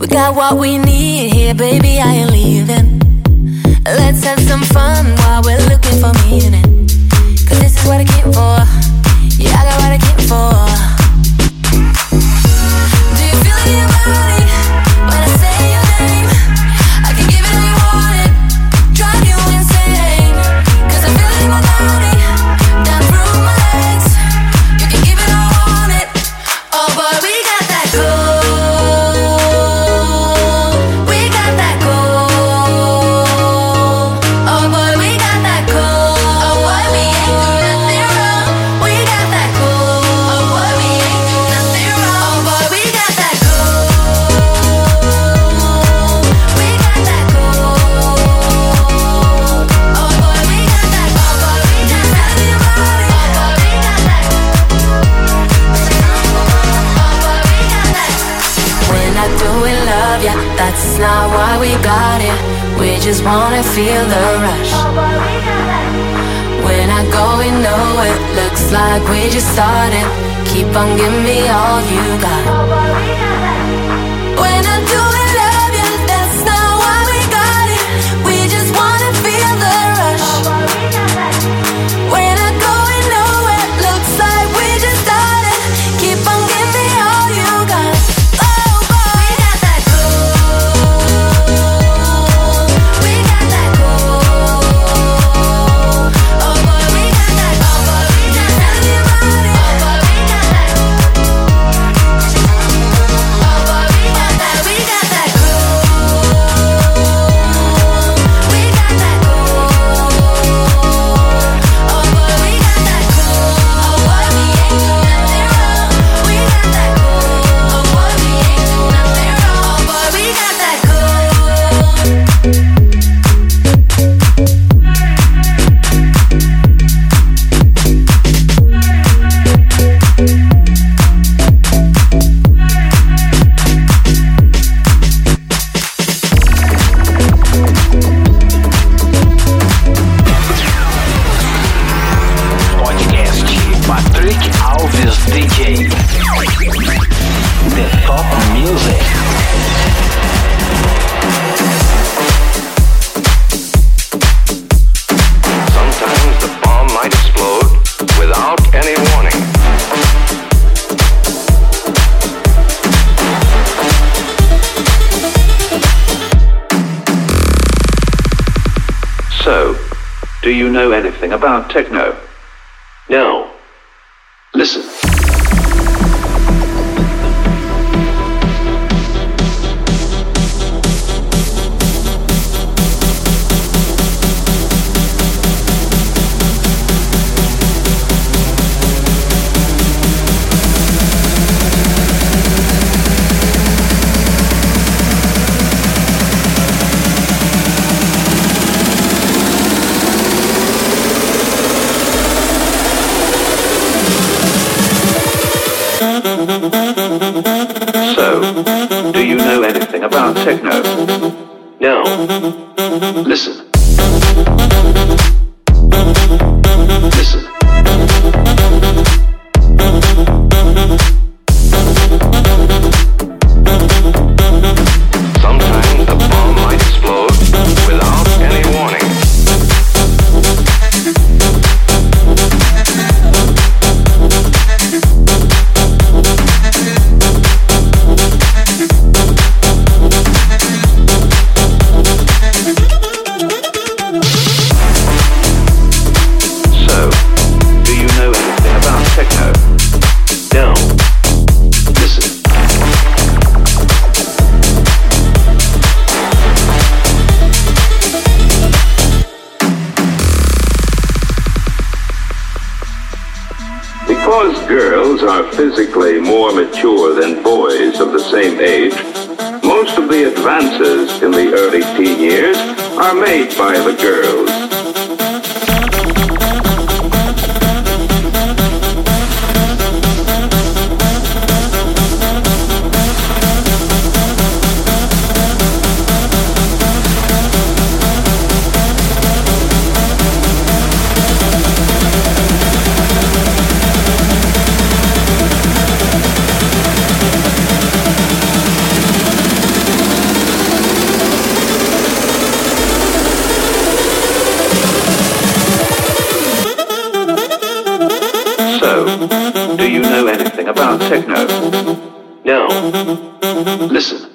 We got what we need here, baby. We just started. Keep on giving me all you got. About techno. techno. Now, listen. Do you know anything about techno? No. Listen.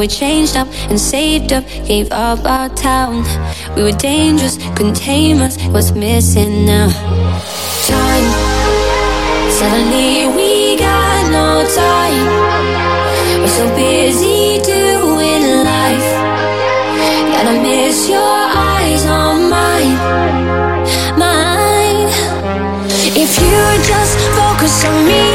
we changed up and saved up, gave up our town. We were dangerous, couldn't tame us, what's missing now? Time. Suddenly we got no time. We're so busy doing life. And I miss your eyes on mine. Mine. If you just focus on me.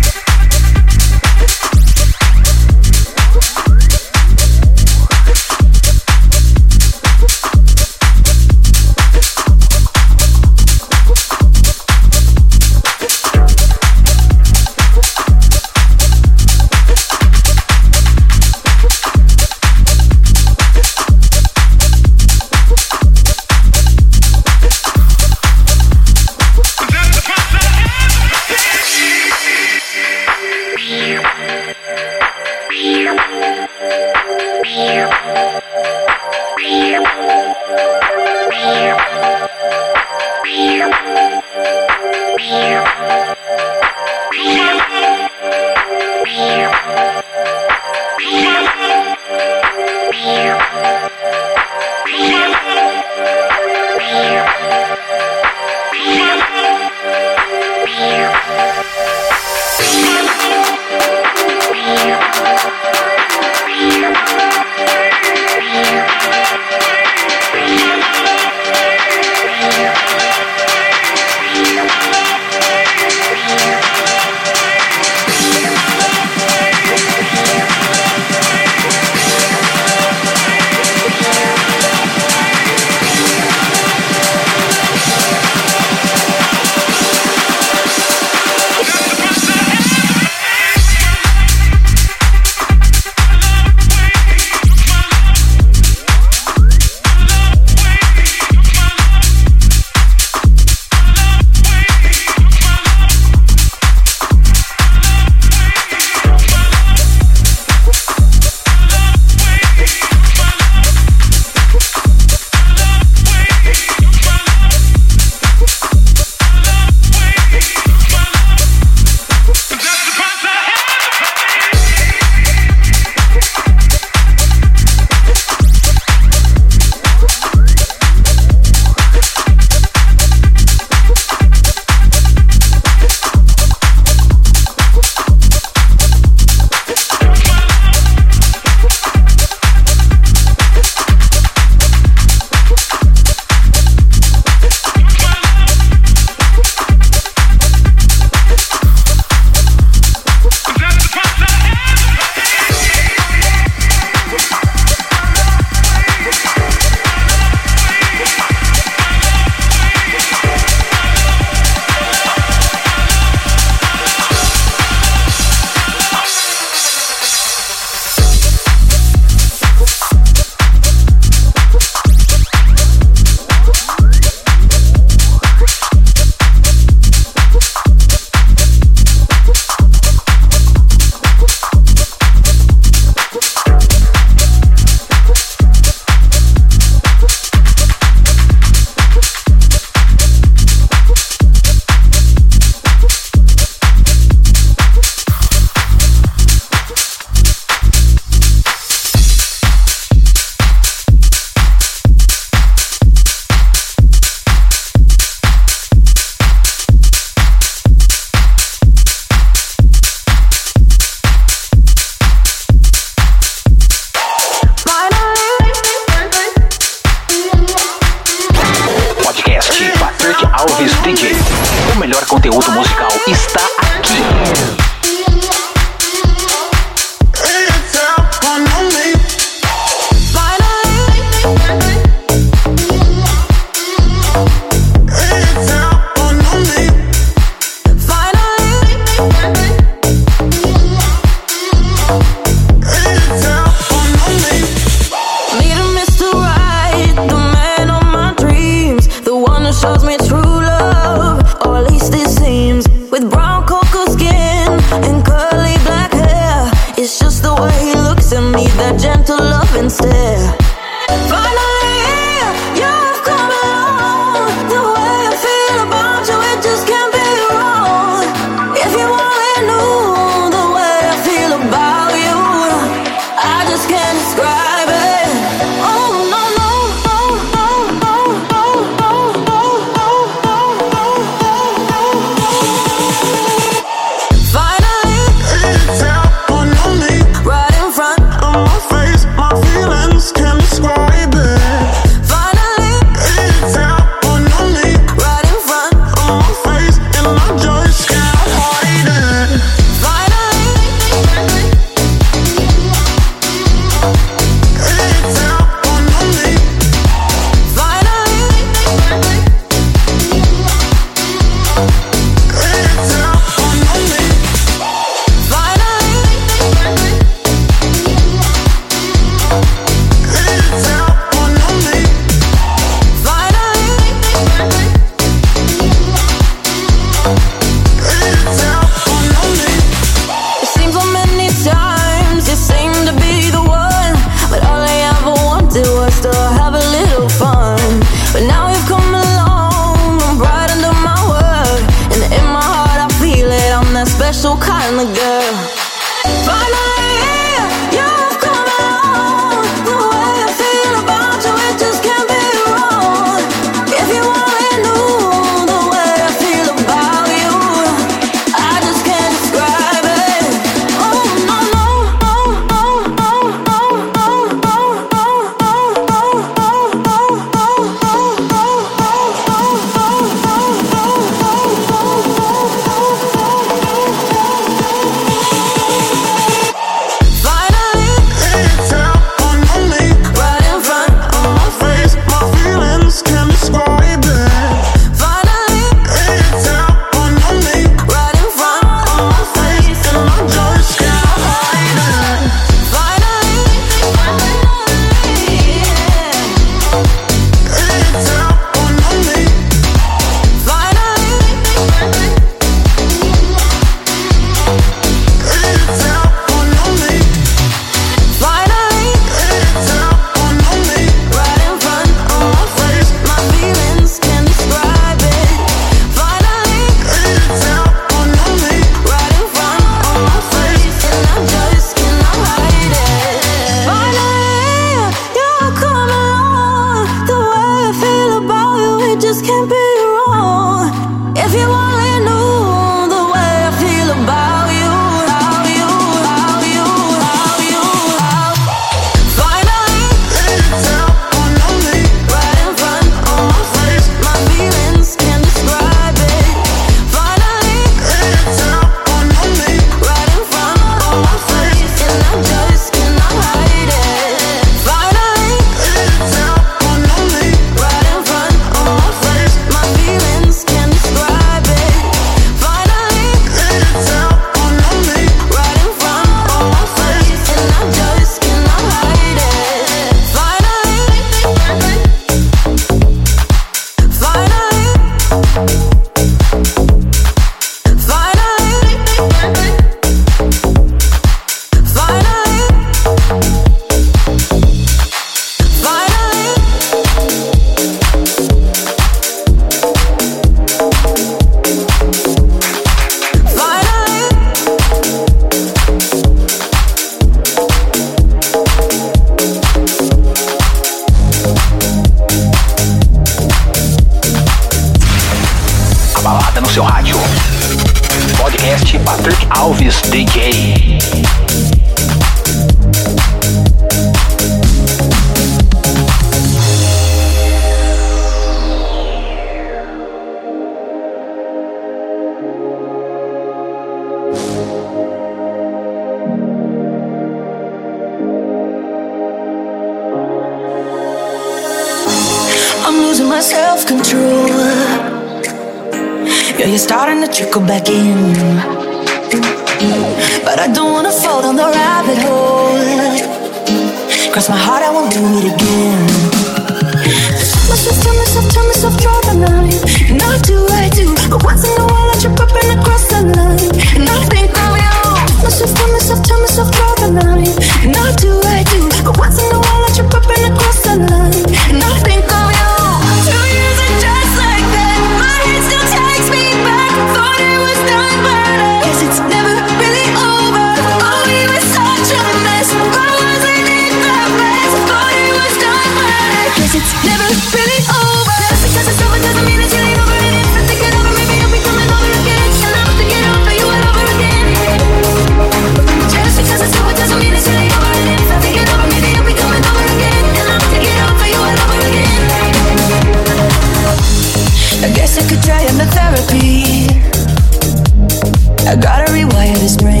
I gotta rewire this brain.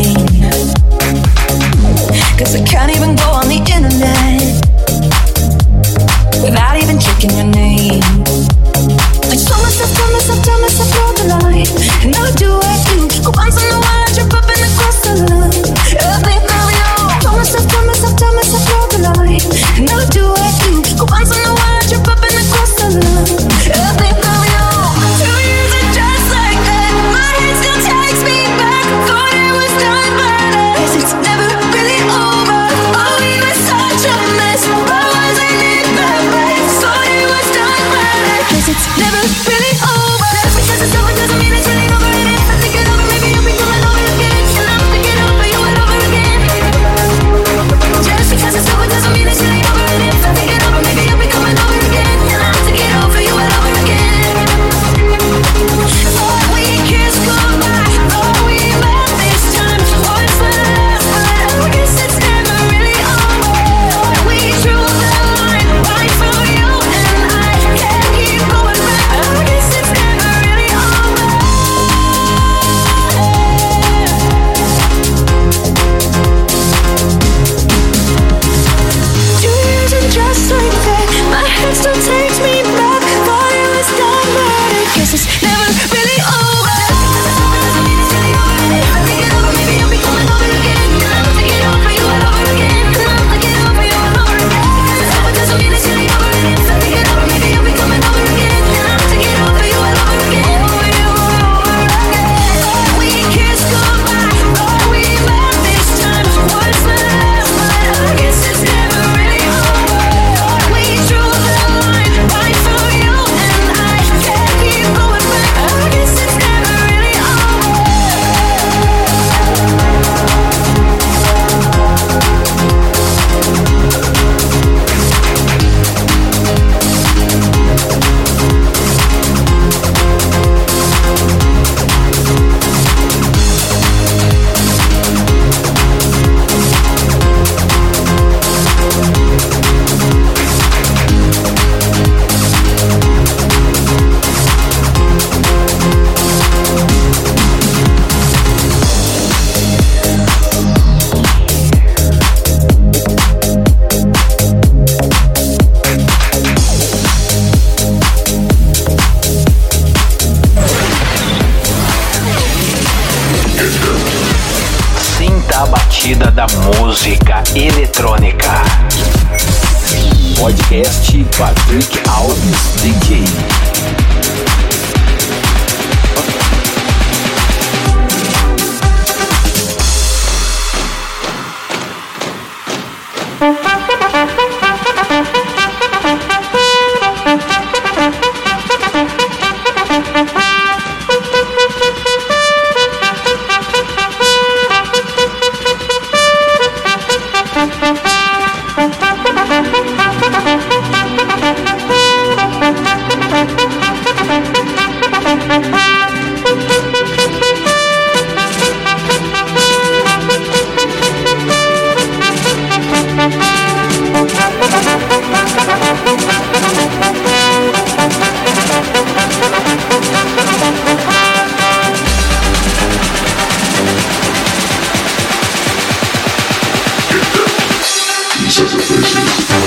Presentations.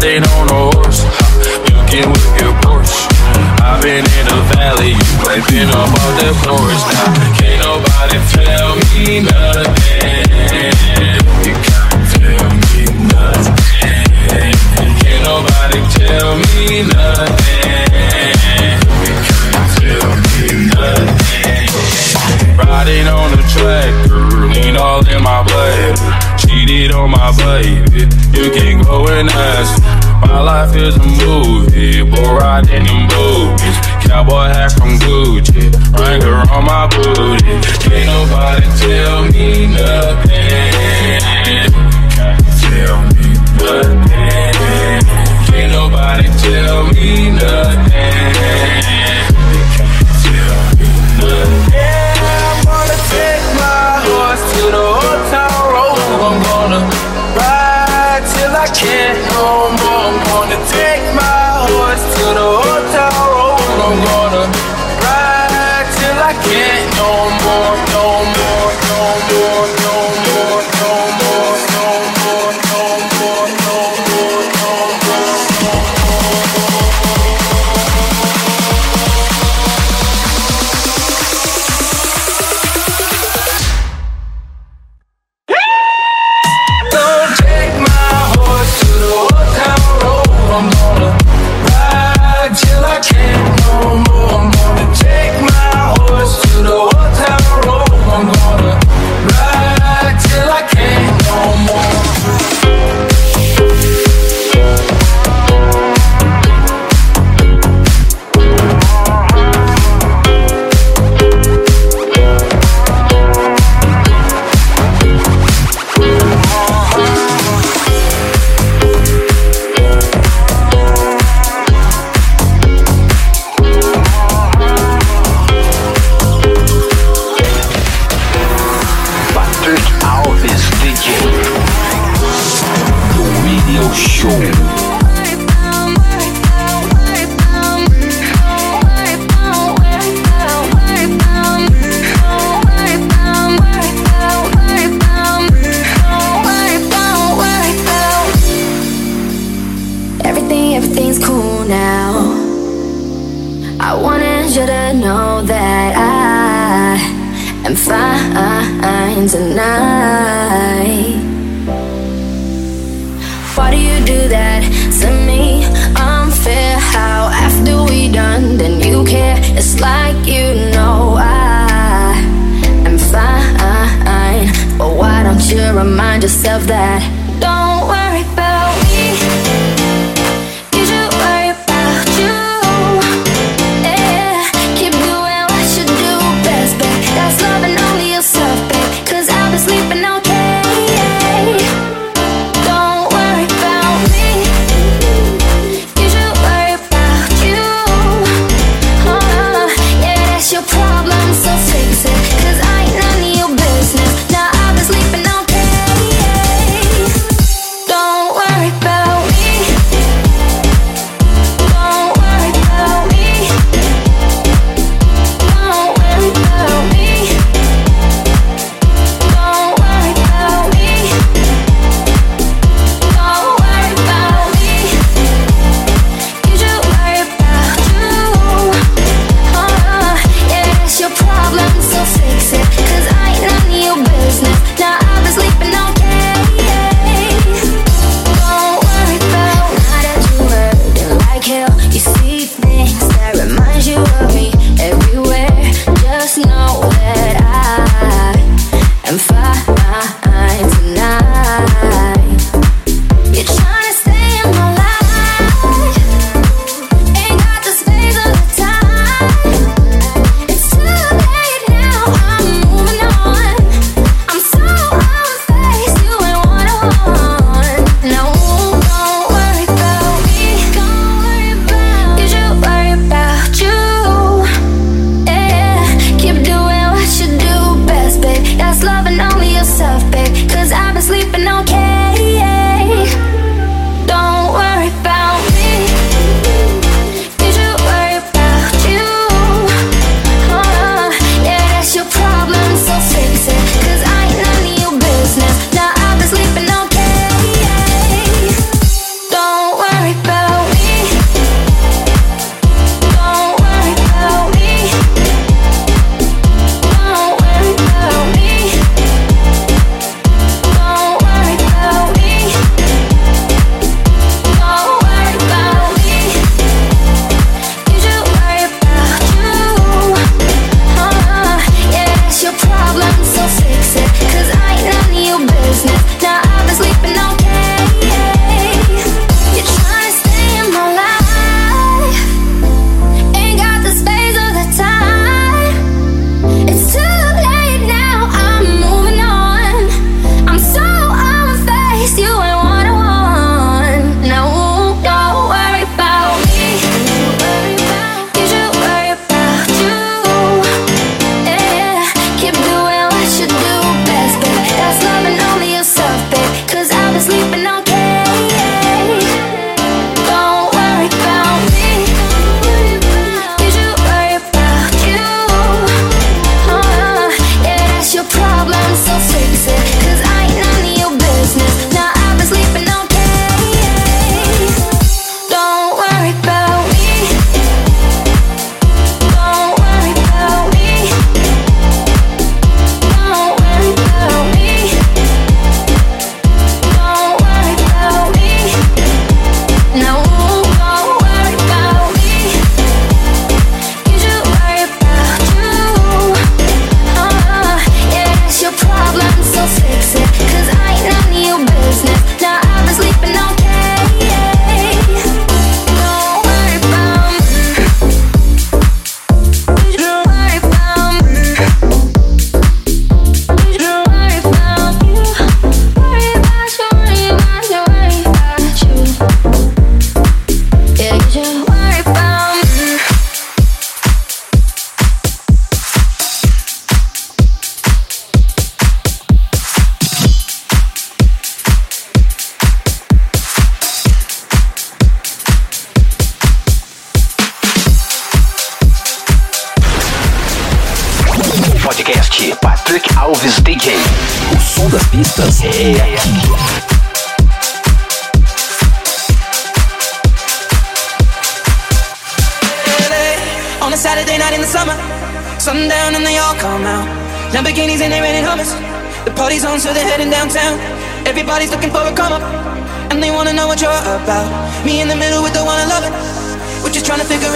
they don't in them. Cowboy hat from Gucci, Wrangler on my booty. Can't nobody tell me nothing.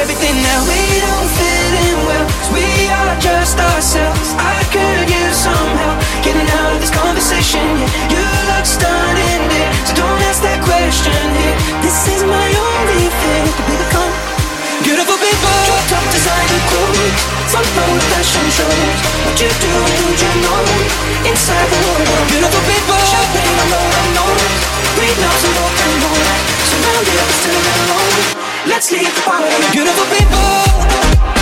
everything now. We don't fit in well, we are just ourselves. I could use some help getting out of this conversation. Yeah, you look stunning there, so don't ask that question here. This is my only fear we become beautiful people. Top designer clothes, front row fashion shows. What you do, do you know? Inside the world, beautiful people. Champagne on the unknown, green house and broken. Surrounded but still alone. Let's leave the party. Beautiful people.